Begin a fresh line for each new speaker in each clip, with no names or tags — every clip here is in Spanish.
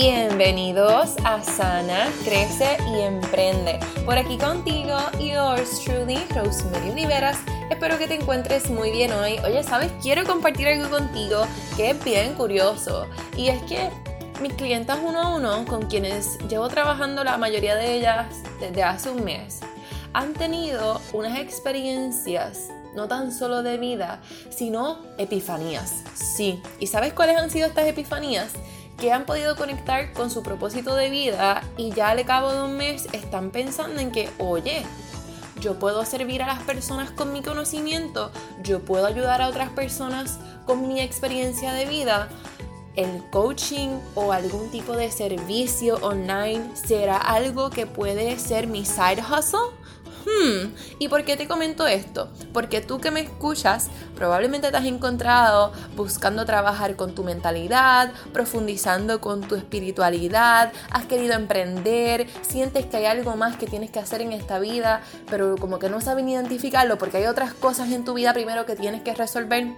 Bienvenidos a Sana, Crece y Emprende. Por aquí contigo, yours truly, Rosemary Oliveras. Espero que te encuentres muy bien hoy. Oye, ¿sabes? Quiero compartir algo contigo que es bien curioso. Y es que mis clientas uno a uno, con quienes llevo trabajando la mayoría de ellas desde hace un mes, han tenido unas experiencias no tan solo de vida, sino epifanías. Sí, ¿y sabes cuáles han sido estas epifanías? Que han podido conectar con su propósito de vida y ya al cabo de un mes están pensando en que, oye, yo puedo servir a las personas con mi conocimiento, yo puedo ayudar a otras personas con mi experiencia de vida. El coaching o algún tipo de servicio online será algo que puede ser mi side hustle Hmm, ¿y por qué te comento esto? Porque tú que me escuchas probablemente te has encontrado buscando trabajar con tu mentalidad, profundizando con tu espiritualidad, has querido emprender, sientes que hay algo más que tienes que hacer en esta vida, pero como que no sabes identificarlo porque hay otras cosas en tu vida primero que tienes que resolver.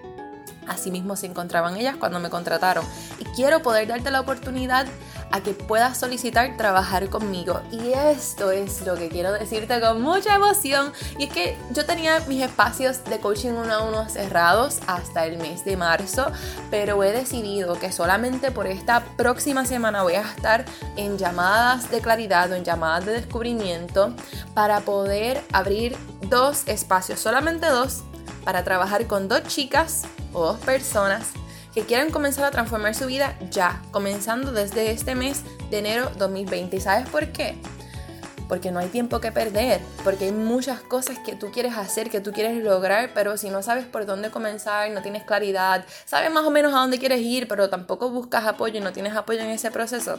Asimismo se encontraban ellas cuando me contrataron. Y quiero poder darte la oportunidad a que puedas solicitar trabajar conmigo. Y esto es lo que quiero decirte con mucha emoción. Y es que yo tenía mis espacios de coaching uno a uno cerrados hasta el mes de marzo, pero he decidido que solamente por esta próxima semana voy a estar en llamadas de claridad o en llamadas de descubrimiento para poder abrir dos espacios, solamente dos, para trabajar con dos chicas o dos personas que quieran comenzar a transformar su vida ya, comenzando desde este mes de enero 2020. ¿Y sabes por qué? Porque no hay tiempo que perder, porque hay muchas cosas que tú quieres hacer, que tú quieres lograr, pero si no sabes por dónde comenzar, no tienes claridad, sabes más o menos a dónde quieres ir, pero tampoco buscas apoyo y no tienes apoyo en ese proceso,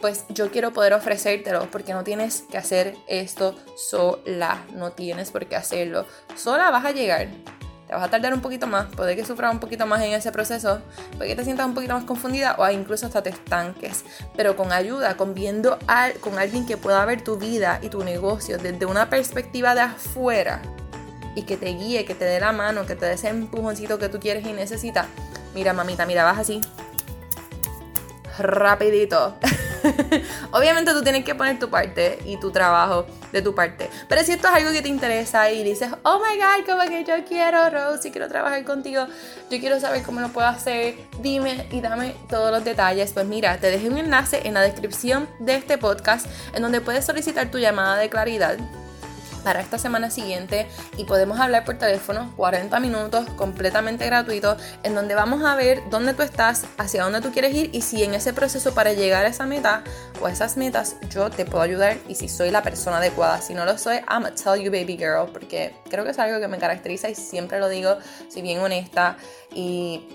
pues yo quiero poder ofrecértelo, porque no tienes que hacer esto sola, no tienes por qué hacerlo. Sola vas a llegar, te vas a tardar un poquito más, puede que sufras un poquito más en ese proceso, puede que te sientas un poquito más confundida o incluso hasta te estanques, pero con ayuda, con viendo con alguien que pueda ver tu vida y tu negocio desde una perspectiva de afuera y que te guíe, que te dé la mano, que te dé ese empujoncito que tú quieres y necesitas. Mira, mamita, mira, vas así. Rapidito. Obviamente tú tienes que poner tu parte y tu trabajo de tu parte. Pero si esto es algo que te interesa y dices, oh my god, como que yo quiero, Rose, y quiero trabajar contigo, yo quiero saber cómo lo puedo hacer, dime y dame todos los detalles. Pues mira, te dejé un enlace en la descripción de este podcast en donde puedes solicitar tu llamada de claridad para esta semana siguiente y podemos hablar por teléfono 40 minutos completamente gratuito en donde vamos a ver dónde tú estás, hacia dónde tú quieres ir y si en ese proceso para llegar a esa meta o a esas metas yo te puedo ayudar y si soy la persona adecuada. Si no lo soy, I'm gonna tell you baby girl porque creo que es algo que me caracteriza y siempre lo digo, si bien honesta y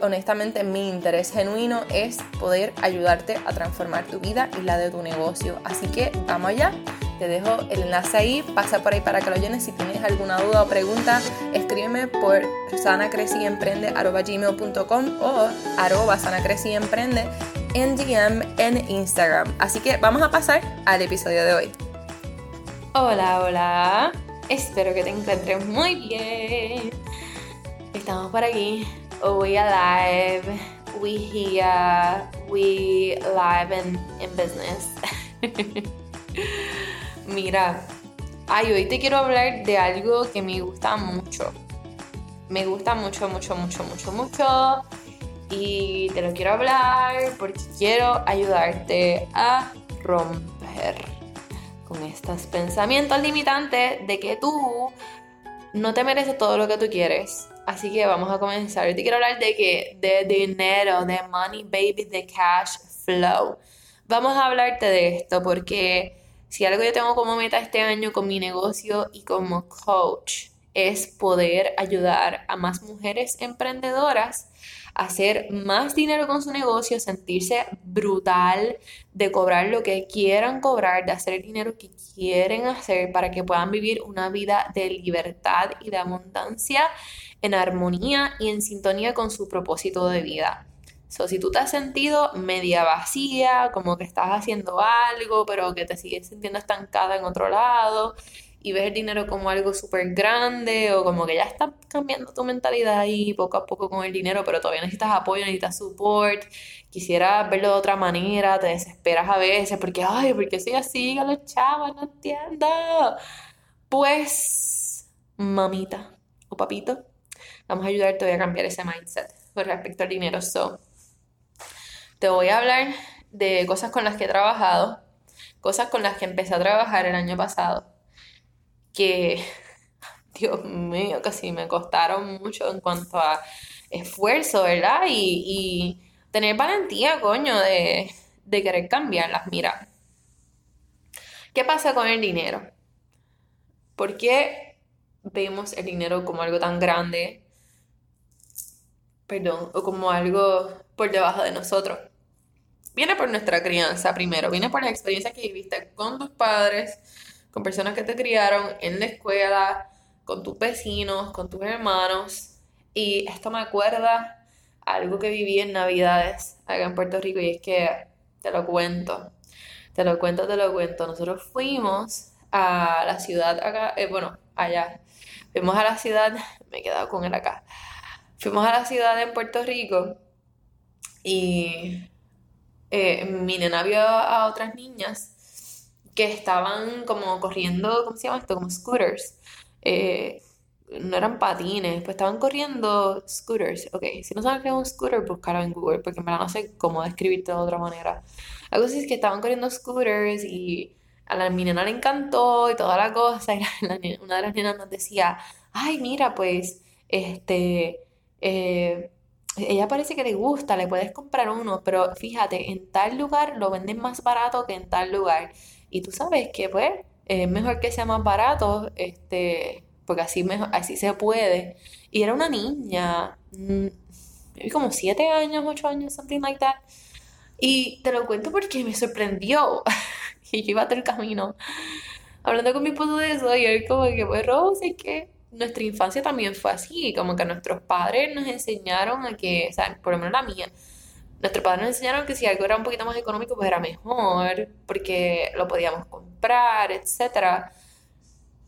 honestamente mi interés genuino es poder ayudarte a transformar tu vida y la de tu negocio. Así que vamos allá. Te dejo el enlace ahí, pasa por ahí para que lo llenes. Si tienes alguna duda o pregunta, escríbeme por sanacreciemprende.com o arroba sanacreciemprende en DM en Instagram. Así que vamos a pasar al episodio de hoy. Hola, hola. Espero que te encuentres muy bien. Estamos por aquí. We alive. We here. We live in, in business. Mira, ay, hoy te quiero hablar de algo que me gusta mucho. Me gusta mucho, mucho, mucho, mucho, mucho. Y te lo quiero hablar porque quiero ayudarte a romper con estos pensamientos limitantes de que tú no te mereces todo lo que tú quieres. Así que vamos a comenzar. Hoy te quiero hablar de que de dinero, de money, baby, de cash flow. Vamos a hablarte de esto porque si algo yo tengo como meta este año con mi negocio y como coach es poder ayudar a más mujeres emprendedoras a hacer más dinero con su negocio, sentirse brutal, de cobrar lo que quieran cobrar, de hacer el dinero que quieren hacer para que puedan vivir una vida de libertad y de abundancia en armonía y en sintonía con su propósito de vida. So, si tú te has sentido media vacía, como que estás haciendo algo, pero que te sigues sintiendo estancada en otro lado, y ves el dinero como algo súper grande o como que ya estás cambiando tu mentalidad ahí poco a poco con el dinero, pero todavía necesitas apoyo, necesitas support, quisieras verlo de otra manera, te desesperas a veces porque, ay, porque soy así a los chavos, no entiendo. Pues, mamita o papito, vamos a ayudarte a cambiar ese mindset con respecto al dinero. So, te voy a hablar de cosas con las que he trabajado, cosas con las que empecé a trabajar el año pasado que, Dios mío, casi me costaron mucho en cuanto a esfuerzo, ¿verdad? Y, tener valentía, coño, de, de querer cambiarlas. Mira, ¿qué pasa con el dinero? ¿Por qué vemos el dinero como algo tan grande? Perdón, o como algo por debajo de nosotros. Viene por nuestra crianza primero, viene por la experiencia que viviste con tus padres, con personas que te criaron en la escuela, con tus vecinos, con tus hermanos. Y esto me acuerda algo que viví en Navidades acá en Puerto Rico y es que te lo cuento, te lo cuento, te lo cuento. Nosotros fuimos a la ciudad acá, eh, bueno, allá. Fuimos a la ciudad, me he quedado con él acá. Fuimos a la ciudad en Puerto Rico y eh, mi nena vio a otras niñas que estaban como corriendo, ¿cómo se llama esto? Como scooters. Eh, no eran patines, pues estaban corriendo scooters. Ok, si no sabes qué es un scooter, búscalo en Google, porque en verdad no sé cómo describirte de otra manera. Algo así es que estaban corriendo scooters y a la mi nena le encantó y toda la cosa. Y una de las nenas nos decía, ay, mira, pues, este, eh, ella parece que le gusta, le puedes comprar uno, pero fíjate, en tal lugar lo venden más barato que en tal lugar. Y tú sabes que pues es mejor que sea más barato, este, porque así, mejor, así se puede. Y era una niña, mm, como siete años, ocho años, something like that. Y te lo cuento porque me sorprendió. y yo iba todo el camino hablando con mi esposo de eso y él como que, pues, Rose, es que nuestra infancia también fue así, como que nuestros padres nos enseñaron a que, o sea, por lo menos la mía, Nuestros padres nos enseñaron que si algo era un poquito más económico, pues era mejor, porque lo podíamos comprar, etc.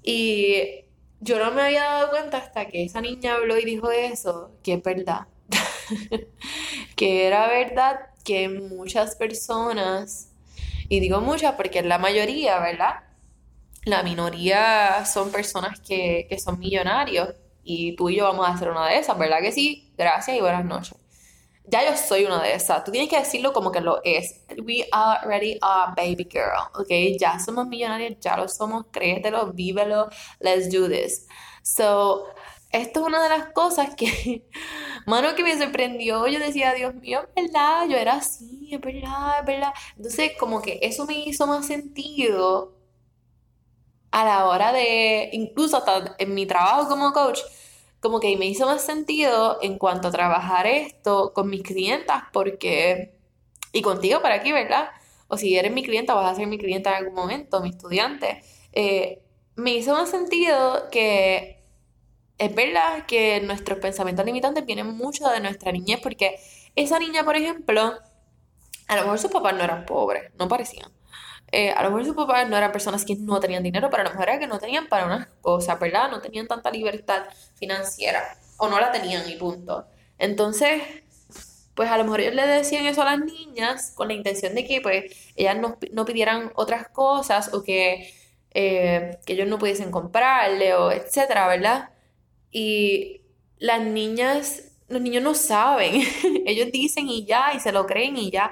Y yo no me había dado cuenta hasta que esa niña habló y dijo eso, que es verdad. que era verdad que muchas personas, y digo muchas porque es la mayoría, ¿verdad? La minoría son personas que, que son millonarios y tú y yo vamos a ser una de esas, ¿verdad que sí? Gracias y buenas noches ya yo soy una de esas. Tú tienes que decirlo como que lo es. We are already a baby girl, ¿ok? Ya somos millonarios, ya lo somos, créetelo, vívelo, let's do this. So, esto es una de las cosas que, mano, que me sorprendió. Yo decía, Dios mío, es verdad, yo era así, es verdad, es verdad. Entonces, como que eso me hizo más sentido a la hora de, incluso hasta en mi trabajo como coach, como que me hizo más sentido en cuanto a trabajar esto con mis clientas porque, y contigo para aquí, ¿verdad? O si eres mi clienta, vas a ser mi clienta en algún momento, mi estudiante. Eh, me hizo más sentido que es verdad que nuestros pensamientos limitantes vienen mucho de nuestra niñez porque esa niña, por ejemplo, a lo mejor sus papás no eran pobres, no parecían. Eh, a lo mejor sus papás no eran personas que no tenían dinero, pero a lo mejor era que no tenían para unas cosas, ¿verdad? No tenían tanta libertad financiera o no la tenían y punto. Entonces, pues a lo mejor ellos le decían eso a las niñas con la intención de que pues ellas no, pidieran otras cosas o que, eh, que ellos no pudiesen comprarle o etcétera, ¿verdad? Y las niñas, los niños no saben, ellos dicen y ya, y se lo creen y ya,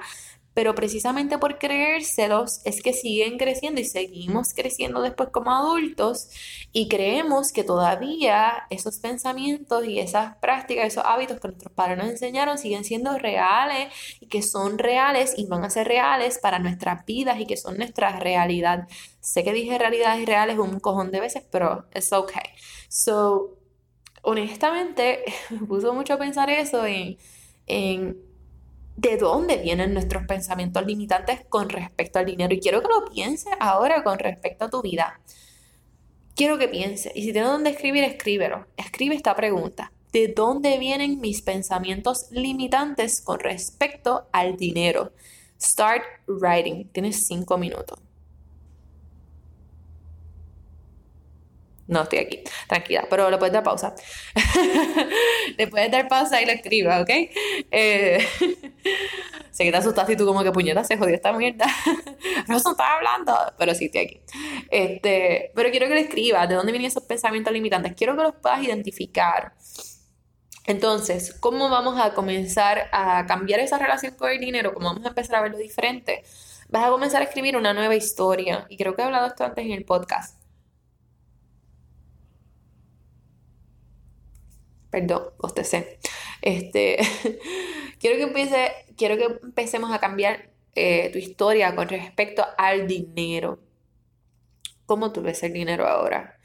pero precisamente por creérselos es que siguen creciendo y seguimos creciendo después como adultos y creemos que todavía esos pensamientos y esas prácticas, esos hábitos que nuestros padres nos enseñaron siguen siendo reales y que son reales y van a ser reales para nuestras vidas y que son nuestra realidad. Sé que dije realidades reales un cojón de veces, pero es ok. So, honestamente, me puso mucho a pensar eso en, en de dónde vienen nuestros pensamientos limitantes con respecto al dinero. Y quiero que lo pienses ahora con respecto a tu vida. Quiero que pienses. Y si tienes dónde escribir, escríbelo. Escribe esta pregunta. ¿De dónde vienen mis pensamientos limitantes con respecto al dinero? Start writing. Tienes cinco minutos. No estoy aquí, tranquila, pero le puedes dar pausa. le puedes dar pausa y lo escriba, ¿ok? Eh, sé que te asustaste y tú como que puñeta se jodió esta mierda. no se está hablando, pero sí estoy aquí. Este, pero quiero que le escribas de dónde vienen esos pensamientos limitantes. Quiero que los puedas identificar. Entonces, ¿cómo vamos a comenzar a cambiar esa relación con el dinero? ¿Cómo vamos a empezar a verlo diferente? Vas a comenzar a escribir una nueva historia. Y creo que he hablado esto antes en el podcast Perdón, bostecé. Este, quiero que empiece, quiero que empecemos a cambiar eh, tu historia con respecto al dinero. ¿Cómo tú ves el dinero ahora?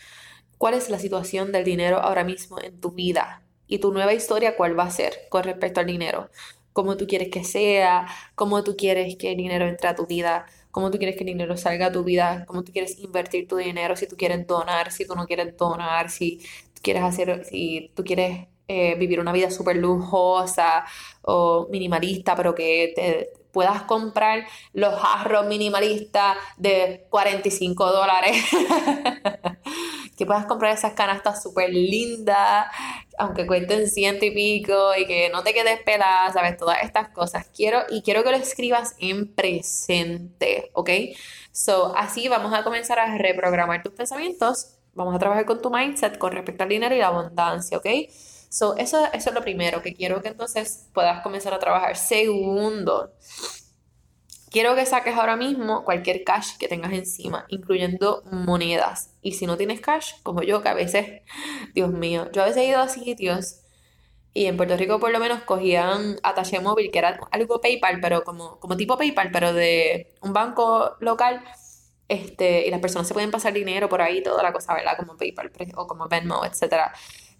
¿Cuál es la situación del dinero ahora mismo en tu vida? Y tu nueva historia, ¿cuál va a ser con respecto al dinero? ¿Cómo tú quieres que sea? ¿Cómo tú quieres que el dinero entre a tu vida? ¿Cómo tú quieres que el dinero salga a tu vida? ¿Cómo tú quieres invertir tu dinero? Si tú quieres donar, si tú no quieres donar, si quieres hacer, si tú quieres eh, vivir una vida súper lujosa o minimalista, pero que te puedas comprar los jarros minimalistas de 45 dólares. que puedas comprar esas canastas súper lindas, aunque cuenten ciento y pico, y que no te quedes pelada, ¿sabes? Todas estas cosas. Quiero, y quiero que lo escribas en presente, ¿ok? So, así vamos a comenzar a reprogramar tus pensamientos Vamos a trabajar con tu mindset con respecto al dinero y la abundancia, ¿ok? So, eso, es lo primero que quiero que entonces puedas comenzar a trabajar. Segundo, quiero que saques ahora mismo cualquier cash que tengas encima, incluyendo monedas. Y si no tienes cash, como yo, que a veces, Dios mío, yo a veces he ido a sitios y en Puerto Rico por lo menos cogían atache móvil, que era algo PayPal, pero como, como tipo PayPal, pero de un banco local este, y las personas se pueden pasar dinero por ahí, toda la cosa, ¿verdad? Como PayPal o como Venmo, etc.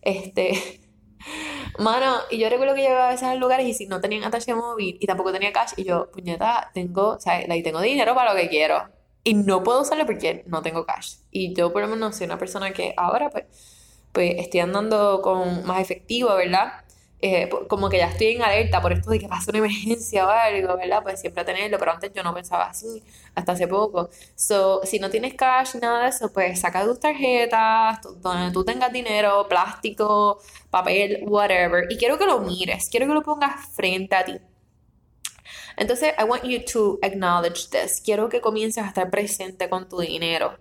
Este, mano, y yo recuerdo que llegaba a veces a lugares y si no tenían atache móvil y tampoco tenía cash, y yo, puñeta, tengo, o sea, ahí tengo dinero para lo que quiero. Y no puedo usarlo porque no tengo cash. Y yo por lo menos soy una persona que ahora pues, pues estoy andando con más efectivo, ¿verdad? Eh, como que ya estoy en alerta por esto de que pasa una emergencia o algo, ¿verdad? Pues siempre tenerlo, pero antes yo no pensaba así, hasta hace poco. So, si no tienes cash, nada de eso, pues saca tus tarjetas, donde tú tengas dinero, plástico, papel, whatever. Y quiero que lo mires, quiero que lo pongas frente a ti. Entonces, I want you to acknowledge this. Quiero que comiences a estar presente con tu dinero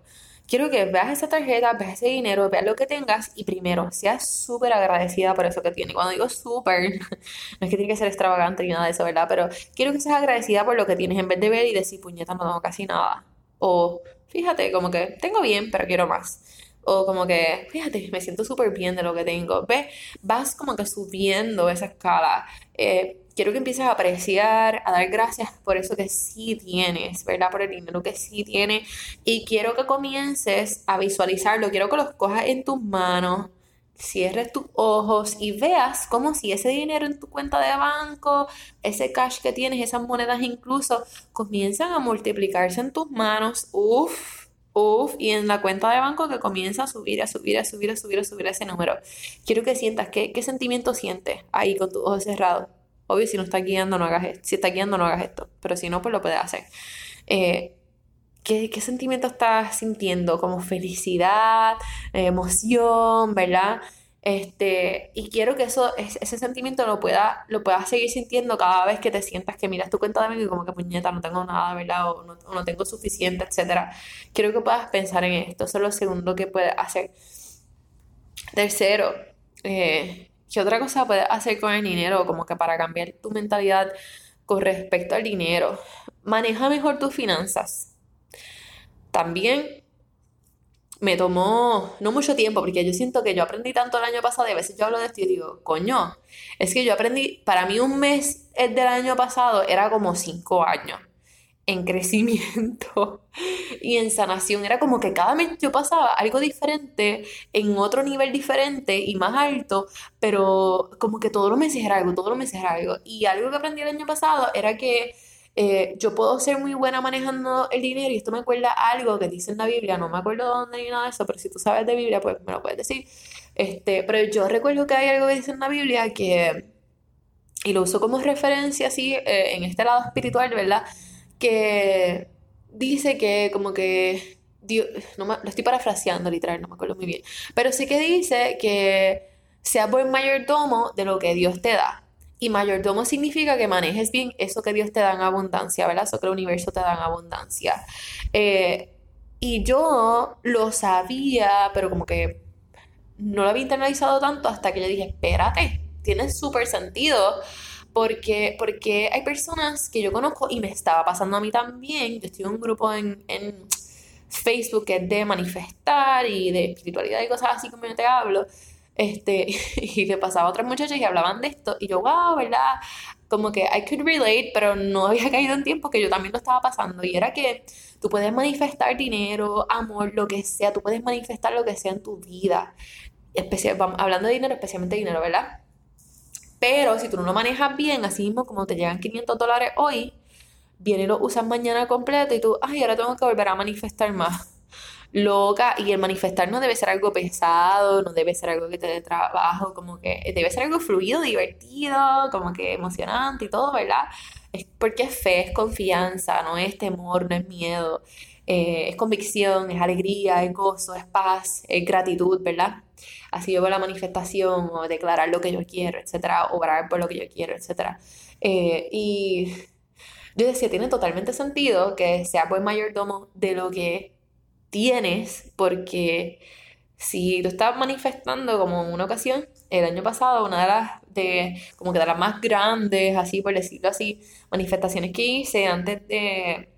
quiero que veas esa tarjeta, veas ese dinero, veas lo que tengas y primero seas súper agradecida por eso que tiene. Cuando digo súper, no es que tiene que ser extravagante ni nada de eso, ¿verdad? Pero quiero que seas agradecida por lo que tienes en vez de ver y decir, puñeta, no tengo casi nada. O fíjate, como que tengo bien, pero quiero más. O como que, fíjate, me siento súper bien de lo que tengo. Ves, vas como que subiendo esa escala. Eh, quiero que empieces a apreciar, a dar gracias por eso que sí tienes, ¿verdad? Por el dinero que sí tienes. Y quiero que comiences a visualizarlo. Quiero que los cojas en tus manos, cierres tus ojos y veas como si ese dinero en tu cuenta de banco, ese cash que tienes, esas monedas incluso, comienzan a multiplicarse en tus manos. Uf Uf, y en la cuenta de banco que comienza a subir, a subir, a subir, a subir, a subir ese número. Quiero que sientas, ¿qué, qué sentimiento sientes ahí con tus ojos cerrados? Obvio, si no está guiando, no hagas esto. Si está guiando, no hagas esto. Pero si no, pues lo puedes hacer. Eh, ¿qué, sentimiento estás sintiendo? Como felicidad, emoción, ¿verdad? Este, y quiero que eso, ese sentimiento lo puedas lo puedas seguir sintiendo cada vez que te sientas que miras tu cuenta de banco y como que puñeta, no tengo nada, ¿verdad? O no, tengo suficiente, etc. Quiero que puedas pensar en esto. Eso es lo segundo que puedes hacer. Tercero, eh, ¿Qué otra cosa puedes hacer con el dinero? Como que para cambiar tu mentalidad con respecto al dinero. Maneja mejor tus finanzas. También me tomó no mucho tiempo, porque yo siento que yo aprendí tanto el año pasado y a veces yo hablo de esto y digo, coño, es que yo aprendí, para mí un mes del año pasado era como cinco años en crecimiento y en sanación. Era como que cada mes yo pasaba algo diferente, en otro nivel diferente y más alto, pero como que todos los meses era algo, todos los meses era algo. Y algo que aprendí el año pasado era que eh, yo puedo ser muy buena manejando el dinero y esto me acuerda algo que dice en la Biblia, no me acuerdo dónde ni nada de eso, pero si tú sabes de Biblia, pues me lo puedes decir. Este, pero yo recuerdo que hay algo que dice en la Biblia que, y lo uso como referencia así eh, en este lado espiritual, ¿verdad? Que dice que como que
no lo estoy parafraseando literal, no me acuerdo muy bien, pero sí que dice que sea buen mayordomo de lo que Dios te da. Y mayordomo significa que manejes bien eso que Dios te da en abundancia, ¿verdad? Eso que el universo te da en abundancia. Eh, y yo lo sabía, pero como que no lo había internalizado tanto hasta que yo dije, espérate, tiene súper sentido. Porque, porque hay personas que yo conozco y me estaba pasando a mí también. Yo estoy en un grupo en, en Facebook que es de manifestar y de espiritualidad y cosas así como yo te hablo. Este, y le pasaba a otras muchachas y hablaban de esto. Y yo, wow, ¿verdad? Como que I could relate, pero no había caído en tiempo que yo también lo estaba pasando. Y era que tú puedes manifestar dinero, amor, lo que sea. Tú puedes manifestar lo que sea en tu vida. Especial, hablando de dinero, especialmente dinero, ¿verdad? Pero si tú no lo manejas bien, así mismo como te llegan 500 dólares hoy, viene y lo usas mañana completo y tú, ay, ahora tengo que volver a manifestar más loca y el manifestar no debe ser algo pesado, no debe ser algo que te dé trabajo, como que debe ser algo fluido, divertido, como que emocionante y todo, ¿verdad? Es porque es fe, es confianza, no es temor, no es miedo, eh, es convicción, es alegría, es gozo, es paz, es gratitud, ¿verdad? Así yo veo la manifestación o declarar lo que yo quiero, etcétera, obrar por lo que yo quiero, etcétera. Eh, y yo decía, tiene totalmente sentido que sea buen mayordomo de lo que tienes, porque si tú estás manifestando como en una ocasión, el año pasado, una de las, de, como que de más grandes, así por decirlo así, manifestaciones que hice antes de,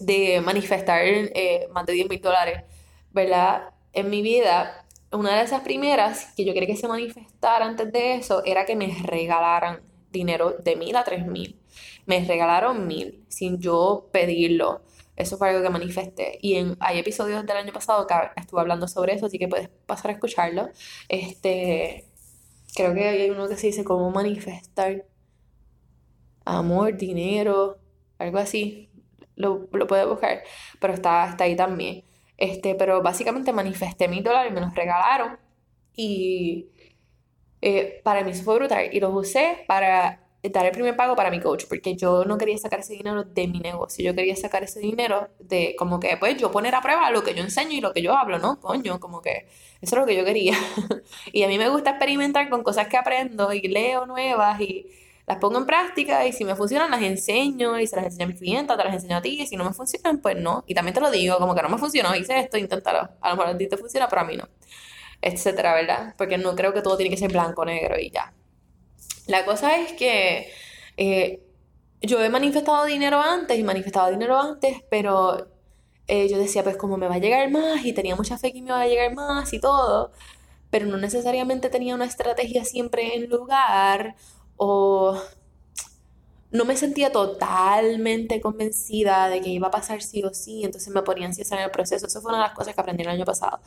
de manifestar eh, más de 10 mil dólares, ¿verdad? En mi vida, una de esas primeras que yo quería que se manifestara antes de eso era que me regalaran dinero de mil a tres mil. Me regalaron mil sin yo pedirlo. Eso fue algo que manifesté. Y en, hay episodios del año pasado que estuve hablando sobre eso, así que puedes pasar a escucharlo. Este, creo que hay uno que se dice cómo manifestar amor, dinero, algo así. Lo, lo puedes buscar, pero está, está ahí también. Este, pero básicamente manifesté mil dólares, me los regalaron y eh, para mí eso fue brutal. Y los usé para dar el primer pago para mi coach, porque yo no quería sacar ese dinero de mi negocio, yo quería sacar ese dinero de como que pues yo poner a prueba lo que yo enseño y lo que yo hablo, ¿no? Coño, como que eso es lo que yo quería. y a mí me gusta experimentar con cosas que aprendo y leo nuevas y las pongo en práctica y si me funcionan las enseño y se las enseño a mis clientes, te las enseño a ti y si no me funcionan, pues no. Y también te lo digo, como que no me funcionó, hice esto, inténtalo. A lo mejor a ti te funciona, pero a mí no. Etcétera, ¿verdad? Porque no creo que todo tiene que ser blanco, negro y ya. La cosa es que eh, yo he manifestado dinero antes y manifestado dinero antes, pero eh, yo decía, pues como me va a llegar más y tenía mucha fe que me va a llegar más y todo, pero no necesariamente tenía una estrategia siempre en lugar o no me sentía totalmente convencida de que iba a pasar sí o sí, entonces me ponía ansiosa en el proceso. Eso fue una de las cosas que aprendí el año pasado.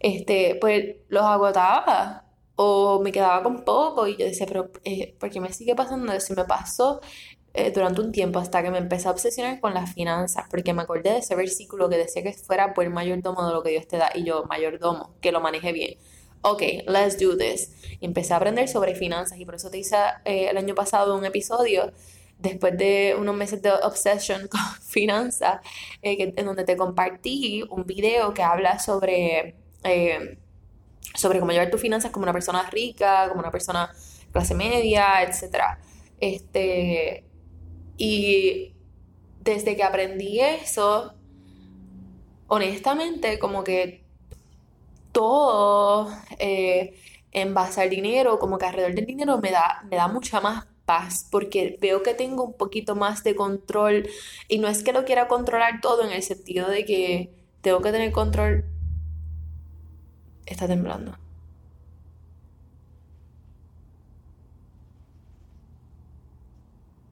Este, pues los agotaba o me quedaba con poco y yo decía, pero eh, ¿por qué me sigue pasando eso? me pasó eh, durante un tiempo hasta que me empecé a obsesionar con las finanzas, porque me acordé de ese versículo que decía que fuera el mayordomo de lo que Dios te da y yo, mayordomo, que lo maneje bien. Ok, let's do this. Empecé a aprender sobre finanzas y por eso te hice eh, el año pasado un episodio después de unos meses de obsession con finanzas, en donde te compartí un video que habla sobre sobre cómo llevar tus finanzas como una persona rica, como una persona clase media, etc. Este, y desde que aprendí eso, honestamente, como que todo eh, en base al dinero, como que alrededor del dinero me da, me da mucha más paz porque veo que tengo un poquito más de control y no es que lo quiera controlar todo en el sentido de que tengo que tener control está temblando.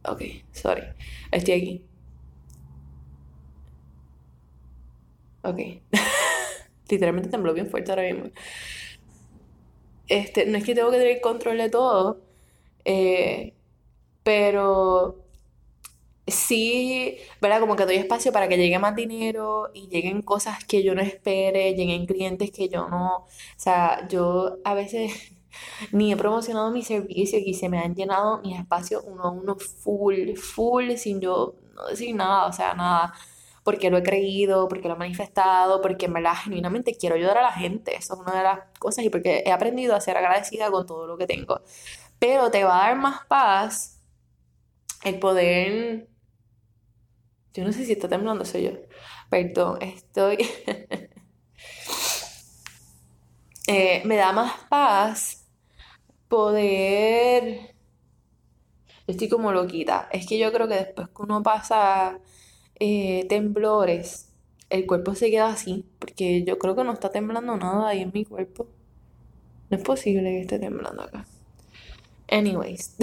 Ok, sorry. Estoy aquí. Ok. Literalmente tembló bien fuerte ahora mismo. Este, no es que tengo que tener control de todo, eh, pero sí, ¿verdad? Como que doy espacio para que llegue más dinero y lleguen cosas que yo no espere, lleguen clientes que yo no, o sea, yo a veces ni he promocionado mi servicio y se me han llenado mis espacios uno a uno full, full, sin yo no decir nada, o sea, nada. Porque lo he creído, porque lo he manifestado, porque en verdad genuinamente quiero ayudar a la gente. Eso es una de las cosas y porque he aprendido a ser agradecida con todo lo que tengo. Pero te va a dar más paz el poder... Yo no sé si está temblando, soy yo. Perdón, estoy... Eh, me da más paz poder... Estoy como loquita. Es que yo creo que después que uno pasa eh, temblores, el cuerpo se queda así, porque yo creo que no está temblando nada ahí en mi cuerpo. No es posible que esté temblando acá. Anyways.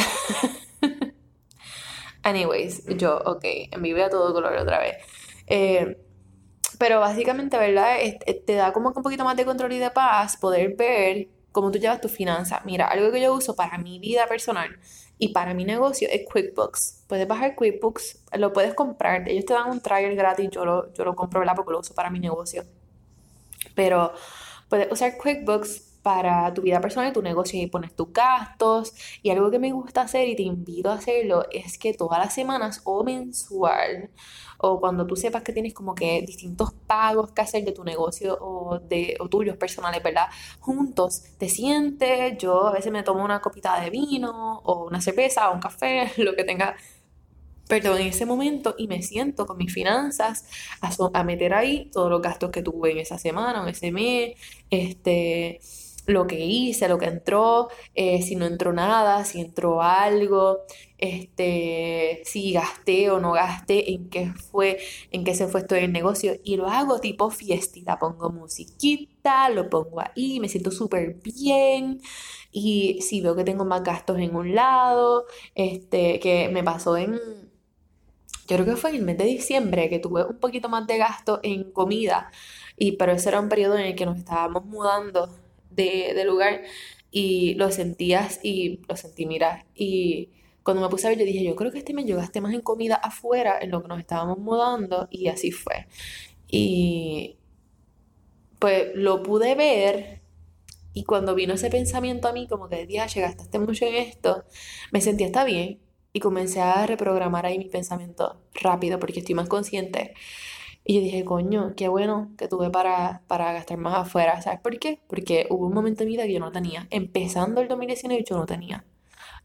Anyways, yo, ok, en mi vida todo color otra vez. Eh, pero básicamente, ¿verdad? te da como que un poquito más de control y de paz poder ver cómo tú llevas tus finanzas. Mira, algo que yo uso para mi vida personal y para mi negocio es QuickBooks. Puedes bajar QuickBooks, lo puedes comprar. Ellos te dan un trial gratis, yo lo, yo lo compro. Porque lo uso para mi negocio. Pero puedes usar QuickBooks para tu vida personal tu negocio y pones tus gastos. Y algo que me gusta hacer y te invito a hacerlo es que todas las semanas o mensual o cuando tú sepas que tienes como que distintos pagos que hacer de tu negocio o, de, o tuyos personales, ¿verdad? Juntos te sientes, yo a veces me tomo una copita de vino o una cerveza o un café, lo que tenga perdón, en ese momento y me siento con mis finanzas a, a meter ahí todos los gastos que tuve en esa semana o ese mes, este, lo que hice, lo que entró, eh, si no entró nada, si entró algo, este, si gasté o no gasté, en qué fue, en qué se fue todo el negocio. Y lo hago tipo fiestita, pongo musiquita, lo pongo ahí, me siento súper bien. Y si veo que tengo más gastos en un lado, este, que me pasó en, yo creo que fue en el mes de diciembre, que tuve un poquito más de gasto en comida. Y pero ese era un periodo en el que nos estábamos mudando de, lugar y lo sentías y lo sentí, mira. Y cuando me puse a ver, yo dije, yo creo que este me llegaste más en comida afuera en lo que nos estábamos mudando y así fue. Y pues lo pude ver y cuando vino ese pensamiento a mí, como que, día llegaste mucho en esto, me sentí hasta bien y comencé a reprogramar ahí mi pensamiento rápido porque estoy más consciente. Y yo dije, coño, qué bueno que tuve para, para gastar más afuera. ¿Sabes por qué? Porque hubo un momento en mi vida que yo no tenía. Empezando el 2019 yo no tenía.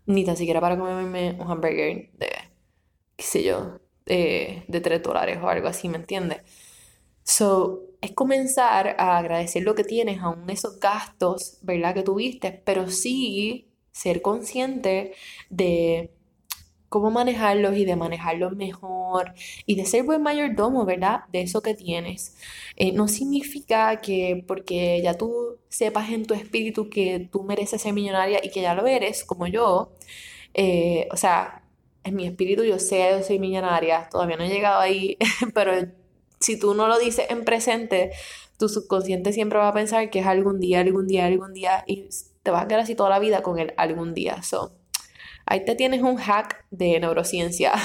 Ni tan siquiera para comerme un hamburger de, qué sé yo, de, de 3 dólares o algo así, ¿me entiendes? So, es comenzar a agradecer lo que tienes, aún esos gastos, ¿verdad? Que tuviste, pero sí ser consciente de cómo manejarlos y de manejarlos mejor y de ser buen mayordomo, ¿verdad? De eso que tienes. Eh, no significa que porque ya tú sepas en tu espíritu que tú mereces ser millonaria y que ya lo eres, como yo, eh, o sea, en mi espíritu yo sé que soy millonaria, todavía no he llegado ahí, pero si tú no lo dices en presente, tu subconsciente siempre va a pensar que es algún día, algún día, algún día y te vas a quedar así toda la vida con el algún día. So, Ahí te tienes un hack de neurociencia.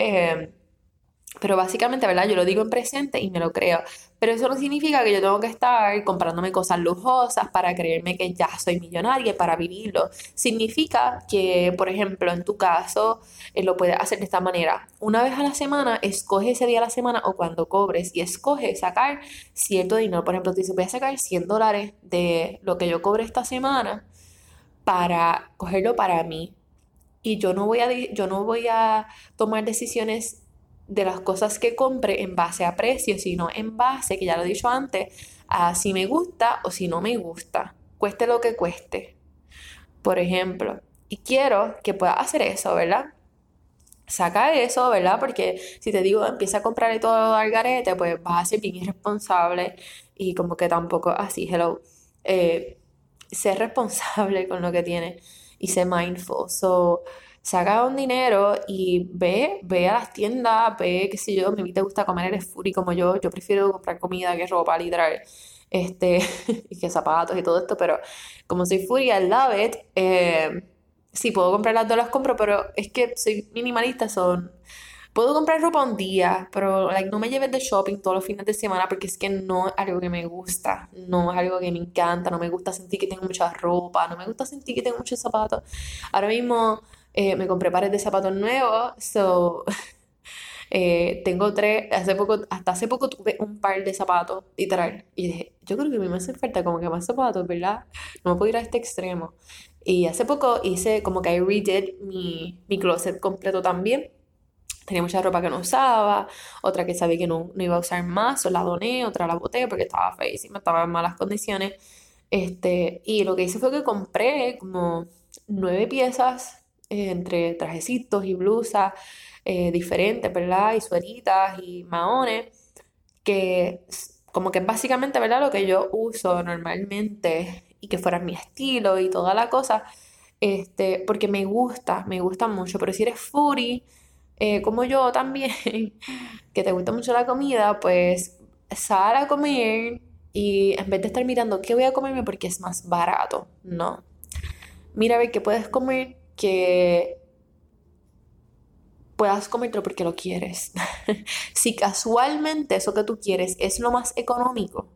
Eh, pero básicamente, ¿verdad? Yo lo digo en presente y me lo creo. Pero eso no significa que yo tengo que estar comprándome cosas lujosas para creerme que ya soy millonaria para vivirlo. Significa que, por ejemplo, en tu caso, eh, lo puedes hacer de esta manera. Una vez a la semana, escoge ese día a la semana o cuando cobres y escoge sacar cierto dinero. Por ejemplo, te dice, voy a sacar 100 dólares de lo que yo cobre esta semana para cogerlo para mí. Y yo no voy a, yo no voy a tomar decisiones de las cosas que compre en base a precio, sino en base, que ya lo he dicho antes, a si me gusta o si no me gusta, cueste lo que cueste. Por ejemplo, y quiero que puedas hacer eso, ¿verdad? Saca eso, ¿verdad? Porque si te digo, empieza a comprarle todo al garete, pues vas a ser bien irresponsable y como que tampoco así, hello. Eh, ser responsable con lo que tiene y ser mindful. So, saca un dinero y ve, ve a las tiendas, ve, qué sé yo, a mí te gusta comer, eres furi como yo, yo prefiero comprar comida que ropa, literal, este, y que zapatos y todo esto, pero como soy furi, I love it, eh, puedo comprar las dos las compro, pero es que soy minimalista, son Puedo comprar ropa un día, pero like, no me lleves de shopping todos los fines de semana porque es que no es algo que me gusta, no es algo que me encanta, no me gusta sentir que tengo mucha ropa, no me gusta sentir que tengo muchos zapatos. Ahora mismo eh, me compré pares de zapatos nuevos, so Eh, tengo tres, hace poco, hasta hace poco tuve un par de zapatos, literal. Y dije, yo creo que me hace falta como que más zapatos, ¿verdad? No me puedo ir a este extremo. Y hace poco hice como que I redid mi, mi closet completo también. Tenía mucha ropa que no usaba, otra que sabía que no, no iba a usar más, o la doné, otra la boté porque estaba feísima, estaba en malas condiciones. Este, y lo que hice fue que compré como nueve piezas eh, entre trajecitos y blusas eh, diferentes, ¿verdad? Y sueritas y maones, que como que básicamente, ¿verdad? Lo que yo uso normalmente y que fuera mi estilo y toda la cosa, este, porque me gusta, me gusta mucho, pero si eres foodie, eh, como yo también, que te gusta mucho la comida, pues sal a comer y en vez de estar mirando qué voy a comerme porque es más barato, no. Mira a ver qué puedes comer que puedas comértelo porque lo quieres. si casualmente eso que tú quieres es lo más económico,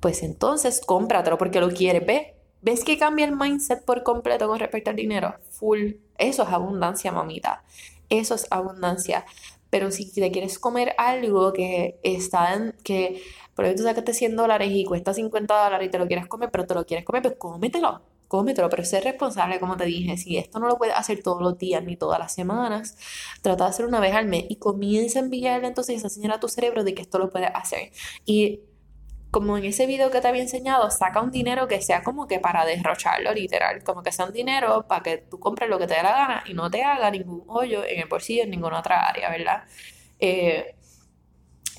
pues entonces cómpratelo porque lo quieres. ¿Ves? ¿Ves que cambia el mindset por completo con respecto al dinero? Full. Eso es abundancia, mamita. Eso es abundancia. Pero si te quieres comer algo que está en, que por ejemplo tú sacaste 100 dólares y cuesta 50 dólares y te lo quieres comer, pero te lo quieres comer, pues cómetelo cómetelo, pero ser responsable, como te dije, si esto no lo puedes hacer todos los días ni todas las semanas, trata de hacer una vez al mes y comienza a enviarle entonces esa señal a tu cerebro de que esto lo puedes hacer. Y como en ese video que te había enseñado, saca un dinero que sea como que para derrocharlo, literal, como que sea un dinero para que tú compres lo que te dé la gana y no te haga ningún hoyo en el bolsillo en ninguna otra área, ¿verdad? Eh,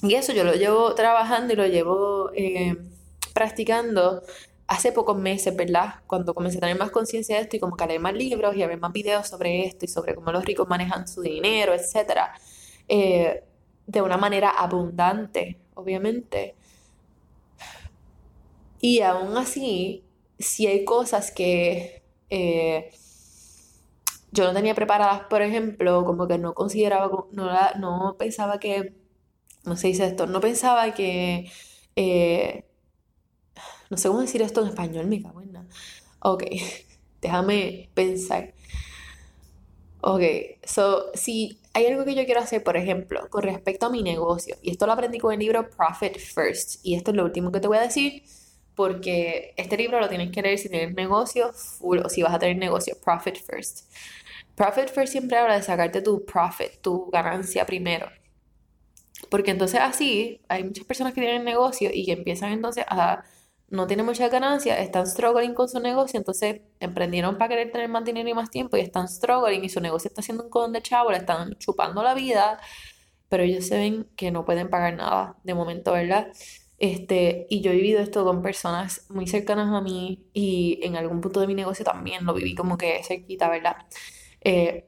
y eso yo lo llevo trabajando y lo llevo eh, practicando hace pocos meses, ¿verdad? Cuando comencé a tener más conciencia de esto y como que a leer más libros y a ver más videos sobre esto y sobre cómo los ricos manejan su dinero, etc. Eh, de una manera abundante, obviamente. Y aún así, si hay cosas que eh, yo no tenía preparadas, por ejemplo, como que no consideraba, no, no pensaba que, no se dice esto, no pensaba que... Eh, no sé cómo decir esto en español, me cago en. Ok, déjame pensar. Ok, so, si hay algo que yo quiero hacer, por ejemplo, con respecto a mi negocio, y esto lo aprendí con el libro Profit First, y esto es lo último que te voy a decir, porque este libro lo tienes que leer si tienes negocio full o si vas a tener negocio, Profit First. Profit First siempre habla de sacarte tu profit, tu ganancia primero. Porque entonces así hay muchas personas que tienen negocio y que empiezan entonces a no tienen mucha ganancia, están struggling con su negocio, entonces emprendieron para querer tener más dinero y más tiempo y están struggling y su negocio está haciendo un con de chavo, le están chupando la vida, pero ellos se ven que no pueden pagar nada de momento, ¿verdad? Este, y yo he vivido esto con personas muy cercanas a mí y en algún punto de mi negocio también lo viví como que cerquita, ¿verdad? Eh,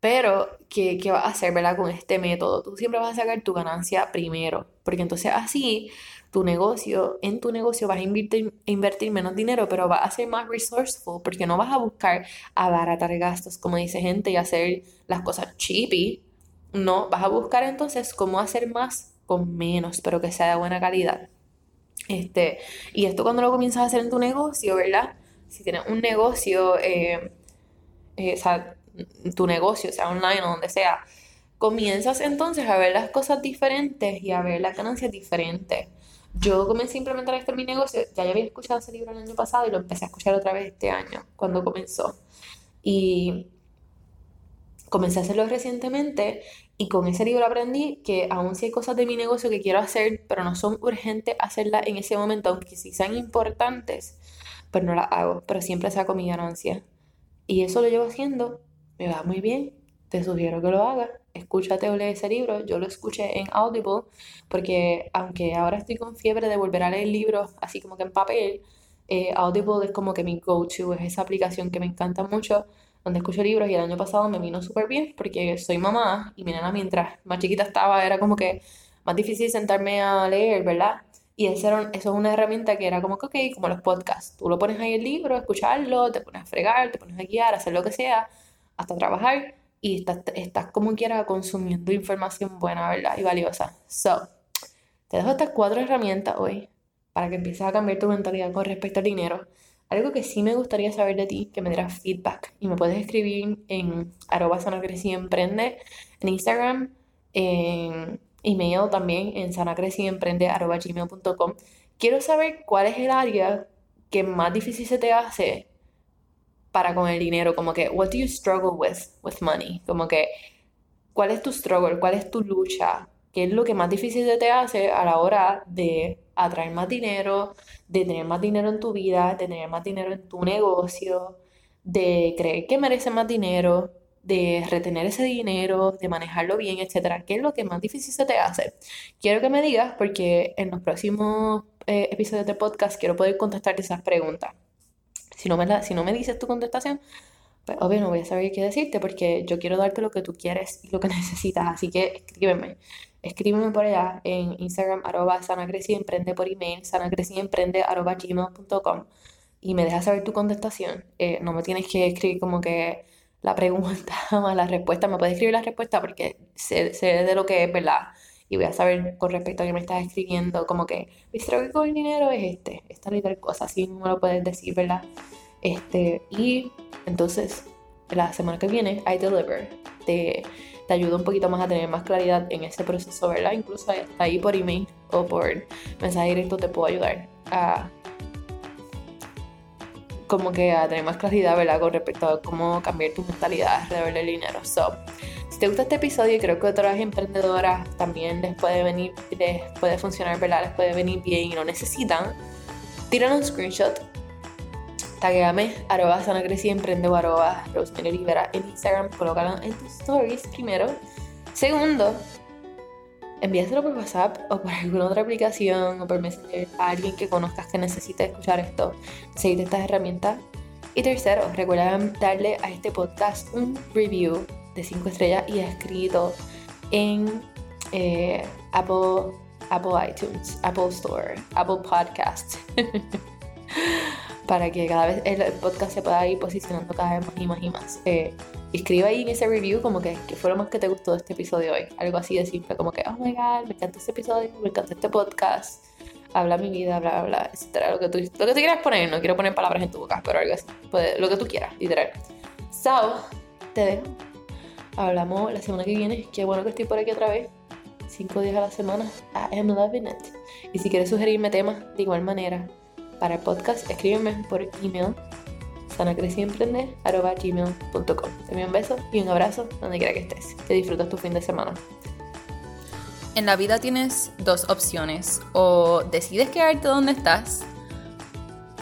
pero, ¿qué, ¿qué vas a hacer, ¿verdad? Con este método, tú siempre vas a sacar tu ganancia primero, porque entonces así tu negocio, en tu negocio vas a invertir, invertir menos dinero, pero vas a ser más resourceful porque no vas a buscar abaratar gastos, como dice gente, y hacer las cosas cheapy. No, vas a buscar entonces cómo hacer más con menos, pero que sea de buena calidad. Este, y esto cuando lo comienzas a hacer en tu negocio, ¿verdad? Si tienes un negocio, eh, eh, o sea, tu negocio, sea online o donde sea, comienzas entonces a ver las cosas diferentes y a ver las ganancias diferentes yo comencé a implementar esto en mi negocio, ya, ya había escuchado ese libro el año pasado y lo empecé a escuchar otra vez este año, cuando comenzó. Y comencé a hacerlo recientemente y con ese libro aprendí que aún si hay cosas de mi negocio que quiero hacer, pero no son urgentes hacerlas en ese momento, aunque sí sean importantes, pues no las hago, pero siempre saco mi ganancia. Y eso lo llevo haciendo, me va muy bien, te sugiero que lo hagas escúchate o lee ese libro. Yo lo escuché en Audible porque aunque ahora estoy con fiebre de volver a leer libros así como que en papel, eh, Audible es como que mi go-to, es esa aplicación que me encanta mucho, donde escucho libros y el año pasado me vino súper bien porque soy mamá y mi nena mientras más chiquita estaba era como que más difícil sentarme a leer, ¿verdad? Y eso, es una herramienta que era como que, ok, como los podcasts. Tú lo pones ahí el libro, escucharlo, te pones a fregar, te pones a guiar, hacer lo que sea, hasta trabajar y estás, estás como quiera consumiendo información buena, ¿verdad? Y valiosa. So, te dejo estas cuatro herramientas hoy para que empieces a cambiar tu mentalidad con respecto al dinero. Algo que sí me gustaría saber de ti, que me dieras feedback. Y me puedes escribir en arroba emprende en Instagram en email también en sanacreciemprende.gmail.com. Quiero saber cuál es el área que más difícil se te hace para con el dinero, como que, what do you struggle with with money? Como que, ¿cuál es tu struggle? ¿Cuál es tu lucha? ¿Qué es lo que más difícil se te hace a la hora de atraer más dinero, de tener más dinero en tu vida, de tener más dinero en tu negocio, de creer que mereces más dinero, de retener ese dinero, de manejarlo bien, etcétera, ¿qué es lo que más difícil se te hace? Quiero que me digas porque en los próximos eh, episodios de podcast quiero poder contestarte esas preguntas. Si no me, si no me dices tu contestación, pues obvio no voy a saber qué decirte porque yo quiero darte lo que tú quieres y lo que necesitas. Así que escríbeme. Escríbeme por allá en Instagram, arroba emprende por email, emprende arroba gmail.com y me dejas saber tu contestación. Eh, no me tienes que escribir como que la pregunta más la respuesta. Me puedes escribir la respuesta porque sé, de lo que es, ¿verdad? Y voy a saber con respecto a que me estás escribiendo, como que mi que con el dinero es este, esta tal cosa, así me lo puedes decir, ¿verdad? Este, y entonces, la semana que viene, I Deliver, te, te ayuda un poquito más a tener más claridad en ese proceso, ¿verdad? Incluso ahí por email o por mensaje directo te puedo ayudar a como que a tener más claridad, ¿verdad? Con respecto a cómo cambiar tu mentalidad alrededor del dinero. So, si te gusta este episodio, y creo que otras emprendedoras también les puede venir, les puede funcionar, ¿verdad? Les puede venir bien y no necesitan, tiran un screenshot, tagueame, arroba sana emprende o arroba Rosemary Rivera en Instagram, colócalo en tus stories primero. Segundo, envíaselo por WhatsApp o por alguna otra aplicación o por Messenger a alguien que conozcas que necesite escuchar esto, seguir estas herramientas. Y tercero, recuerda darle a este podcast un review de 5 estrellas y escrito en eh, Apple, Apple iTunes, Apple Store, Apple Podcast. para que cada vez el podcast se pueda ir posicionando cada vez más y más y más. Eh, escriba ahí en ese review como que, que fue lo más que te gustó de este episodio hoy. Algo así de simple, como que, oh my god, me encanta este episodio, me encanta este podcast, habla mi vida, bla, bla, bla, etcétera. Lo que tú, lo que tú quieras poner, no quiero poner palabras en tu boca, pero algo así. lo que tú quieras, literal. So, te dejo. Hablamos la semana que viene. Qué bueno que estoy por aquí otra vez. Cinco días a la semana. I am loving it. Y si quieres sugerirme temas, de igual manera, para el podcast, escríbeme por email sanacreciemprende.com. Te envío un beso y un abrazo donde quiera que estés. Que disfrutas tu fin de semana.
En la vida tienes dos opciones. O decides quedarte donde estás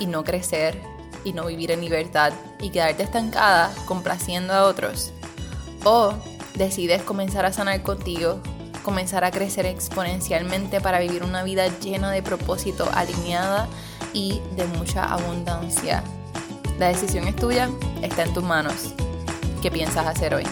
y no crecer y no vivir en libertad y quedarte estancada complaciendo a otros. O decides comenzar a sanar contigo, comenzar a crecer exponencialmente para vivir una vida llena de propósito, alineada y de mucha abundancia. La decisión es tuya, está en tus manos. ¿Qué piensas hacer hoy?